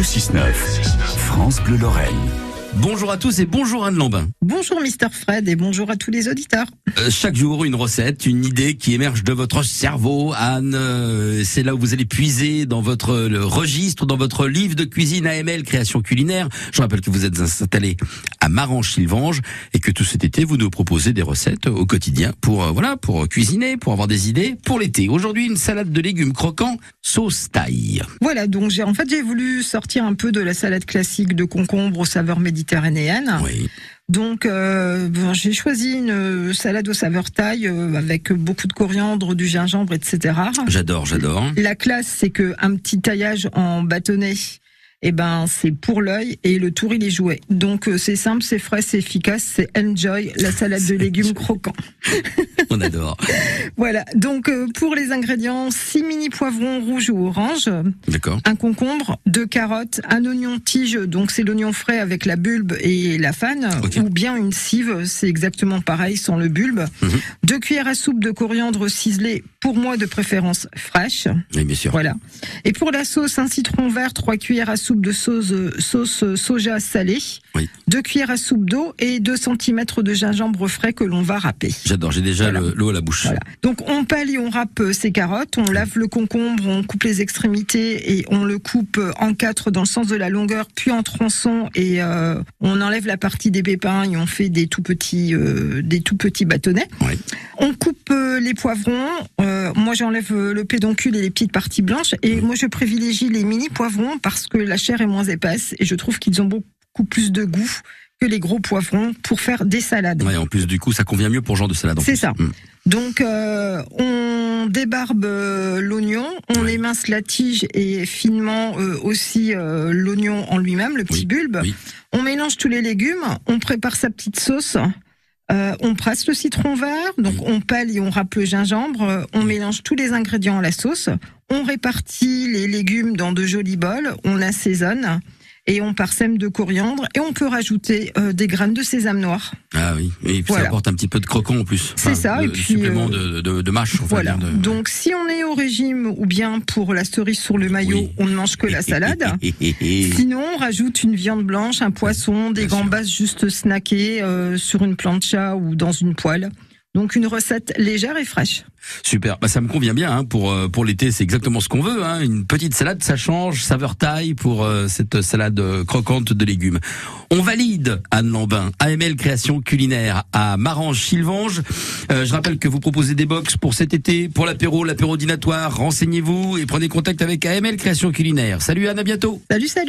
Le 6-9, France Bleu Lorraine. Bonjour à tous et bonjour Anne Lambin. Bonjour Mister Fred et bonjour à tous les auditeurs. Euh, chaque jour, une recette, une idée qui émerge de votre cerveau. Anne, euh, c'est là où vous allez puiser dans votre le registre, dans votre livre de cuisine AML, création culinaire. Je rappelle que vous êtes installé à Marange-Sylvange et que tout cet été, vous nous proposez des recettes au quotidien pour, euh, voilà, pour cuisiner, pour avoir des idées pour l'été. Aujourd'hui, une salade de légumes croquants, sauce taille. Voilà, donc j'ai en fait j'ai voulu sortir un peu de la salade classique de concombre aux saveurs méditerranéennes. Oui. Donc euh, j'ai choisi une salade aux saveurs taille euh, avec beaucoup de coriandre, du gingembre, etc. J'adore, j'adore. La classe, c'est que un petit taillage en bâtonnet, eh ben c'est pour l'œil et le tour il est joué. Donc euh, c'est simple, c'est frais, c'est efficace, c'est enjoy la salade de légumes croquants. On adore. Voilà. Donc euh, pour les ingrédients, 6 mini poivrons rouges ou oranges, D'accord. un concombre, deux carottes, un oignon tige, donc c'est l'oignon frais avec la bulbe et la fan, ou bien une cive, c'est exactement pareil sans le bulbe. Mhm. Deux cuillères à soupe de coriandre ciselé, pour moi de préférence fraîche. Oui, bien sûr. Voilà. Et pour la sauce, un citron vert, trois cuillères à soupe de sauce, euh, sauce euh, soja salée, Oui. deux cuillères à soupe d'eau et 2 cm de gingembre frais que l'on va râper. J'adore. J'ai déjà Voilà. l'eau à la bouche. Voilà. Donc on pèle et on râpe euh, ces carottes, on lave le concombre, on coupe les extrémités et on le coupe en quatre dans le sens de la longueur, puis en tronçons et euh, on enlève la partie des pépins et on fait des tout petits euh, des tout petits bâtonnets. On coupe les poivrons. euh, moi j'enlève euh, le pédoncule et les petites parties blanches et moi je privilégie les mini poivrons parce que la chair est moins épaisse et je trouve qu'ils ont beaucoup plus de goût que les gros poivrons pour faire des salades. Ouais, en plus, du coup, ça convient mieux pour genre de salade. C'est ça. Mm. Donc, euh, on débarbe l'oignon, on émince la tige et finement euh, aussi euh, l'oignon en lui-même, le petit Oui, bulbe. oui. On mélange tous les légumes, on prépare sa petite sauce. Euh, on presse le citron vert, donc on pèle et on râpe le gingembre. euh, On mélange tous les ingrédients à la sauce. On répartit les légumes dans de jolis bols. On assaisonne et on parsème de coriandre et on peut rajouter euh, des graines de sésame noir. Ah oui. Et puis ça apporte un petit peu de croquant en plus. C'est ça, et puis, supplément euh, de, de, de mâche. Voilà. de- Donc, si on est au régime ou bien pour la cerise sur le maillot, Oui. on ne mange que la salade. Sinon, on rajoute une viande blanche, un poisson, des Bien sûr. gambas juste snackées euh, sur une plancha ou dans une poêle. Donc, une recette légère et fraîche. Super, bah, ça me convient bien hein, pour euh, pour l'été, c'est exactement ce qu'on veut. Hein. Une petite salade, ça change, saveur taille pour euh, cette salade euh, croquante de légumes. On valide Anne Lambin, AML Création Culinaire à Marange-Sylvange. Euh, je rappelle que vous proposez des box pour cet été, pour l'apéro, l'apéro dînatoire. Renseignez-vous et prenez contact avec AML Création Culinaire. Salut Anne, à bientôt. Salut, salut